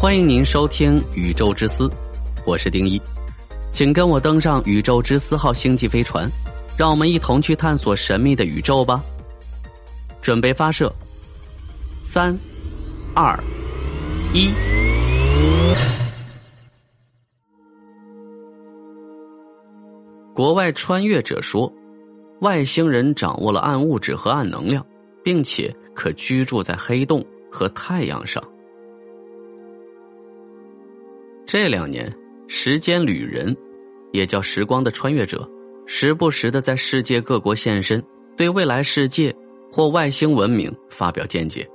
欢迎您收听《宇宙之思》，我是丁一，请跟我登上宇宙之思号星际飞船，让我们一同去探索神秘的宇宙吧。准备发射，三、二、一。国外穿越者说，外星人掌握了暗物质和暗能量，并且可居住在黑洞和太阳上。这两年，时间旅人，也叫时光的穿越者，时不时的在世界各国现身，对未来世界或外星文明发表见解。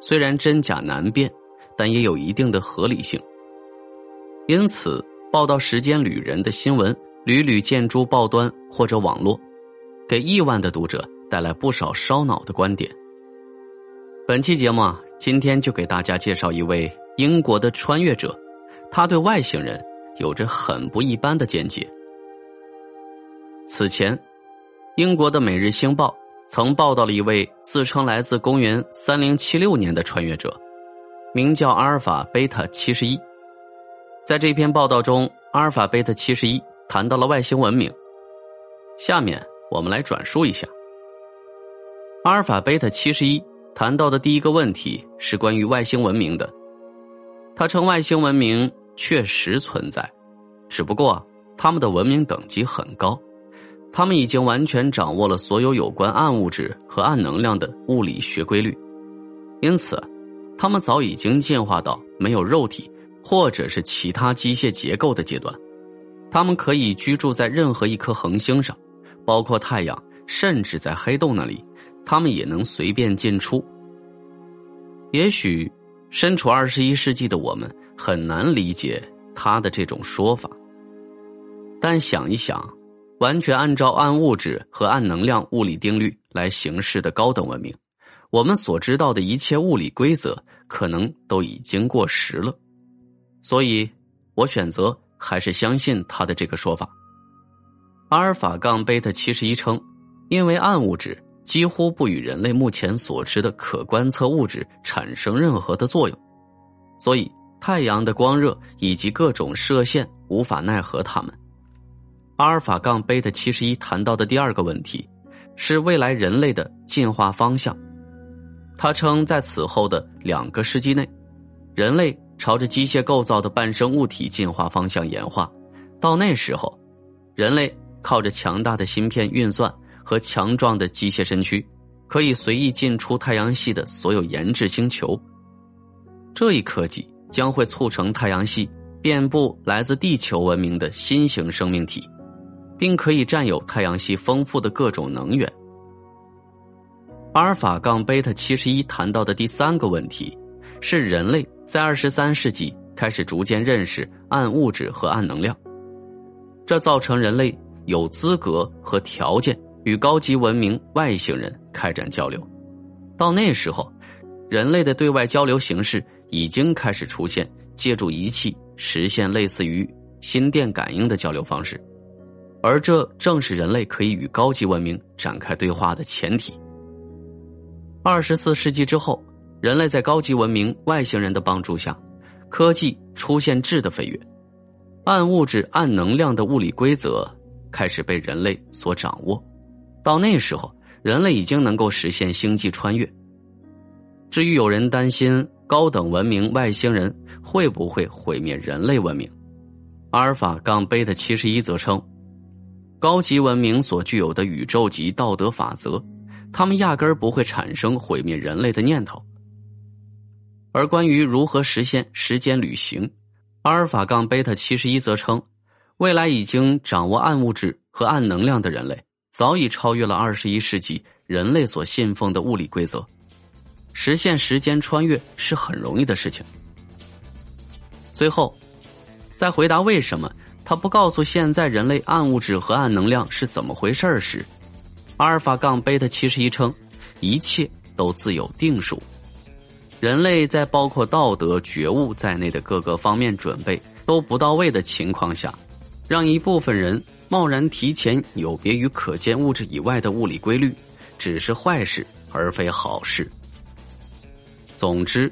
虽然真假难辨，但也有一定的合理性。因此，报道时间旅人的新闻屡屡见诸报端或者网络，给亿万的读者带来不少烧脑的观点。本期节目啊，今天就给大家介绍一位英国的穿越者。他对外星人有着很不一般的见解。此前，英国的《每日星报》曾报道了一位自称来自公元三零七六年的穿越者，名叫阿尔法贝塔七十一。在这篇报道中，阿尔法贝塔七十一谈到了外星文明。下面我们来转述一下。阿尔法贝塔七十一谈到的第一个问题是关于外星文明的。他称外星文明确实存在，只不过他们的文明等级很高，他们已经完全掌握了所有有关暗物质和暗能量的物理学规律，因此，他们早已经进化到没有肉体或者是其他机械结构的阶段，他们可以居住在任何一颗恒星上，包括太阳，甚至在黑洞那里，他们也能随便进出。也许。身处二十一世纪的我们很难理解他的这种说法，但想一想，完全按照暗物质和暗能量物理定律来行事的高等文明，我们所知道的一切物理规则可能都已经过时了。所以，我选择还是相信他的这个说法。阿尔法杠贝塔七十一称，因为暗物质。几乎不与人类目前所知的可观测物质产生任何的作用，所以太阳的光热以及各种射线无法奈何他们。阿尔法杠贝塔七十一谈到的第二个问题是未来人类的进化方向。他称，在此后的两个世纪内，人类朝着机械构造的半生物体进化方向演化，到那时候，人类靠着强大的芯片运算。和强壮的机械身躯，可以随意进出太阳系的所有研制星球。这一科技将会促成太阳系遍布来自地球文明的新型生命体，并可以占有太阳系丰富的各种能源。阿尔法杠贝塔七十一谈到的第三个问题是，人类在二十三世纪开始逐渐认识暗物质和暗能量，这造成人类有资格和条件。与高级文明外星人开展交流，到那时候，人类的对外交流形式已经开始出现借助仪器实现类似于心电感应的交流方式，而这正是人类可以与高级文明展开对话的前提。二十四世纪之后，人类在高级文明外星人的帮助下，科技出现质的飞跃，暗物质、暗能量的物理规则开始被人类所掌握。到那时候，人类已经能够实现星际穿越。至于有人担心高等文明外星人会不会毁灭人类文明，阿尔法杠贝塔七十一则称，高级文明所具有的宇宙级道德法则，他们压根儿不会产生毁灭人类的念头。而关于如何实现时间旅行，阿尔法杠贝塔七十一则称，未来已经掌握暗物质和暗能量的人类。早已超越了二十一世纪人类所信奉的物理规则，实现时间穿越是很容易的事情。最后，在回答为什么他不告诉现在人类暗物质和暗能量是怎么回事时，阿尔法杠贝塔七十一称，一切都自有定数。人类在包括道德觉悟在内的各个方面准备都不到位的情况下，让一部分人。贸然提前有别于可见物质以外的物理规律，只是坏事而非好事。总之，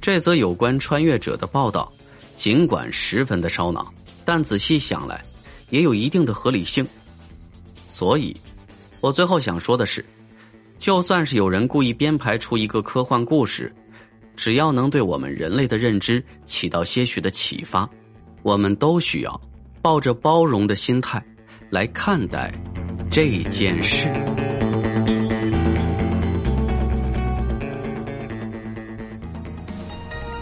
这则有关穿越者的报道，尽管十分的烧脑，但仔细想来，也有一定的合理性。所以，我最后想说的是，就算是有人故意编排出一个科幻故事，只要能对我们人类的认知起到些许的启发，我们都需要抱着包容的心态来看待这件事。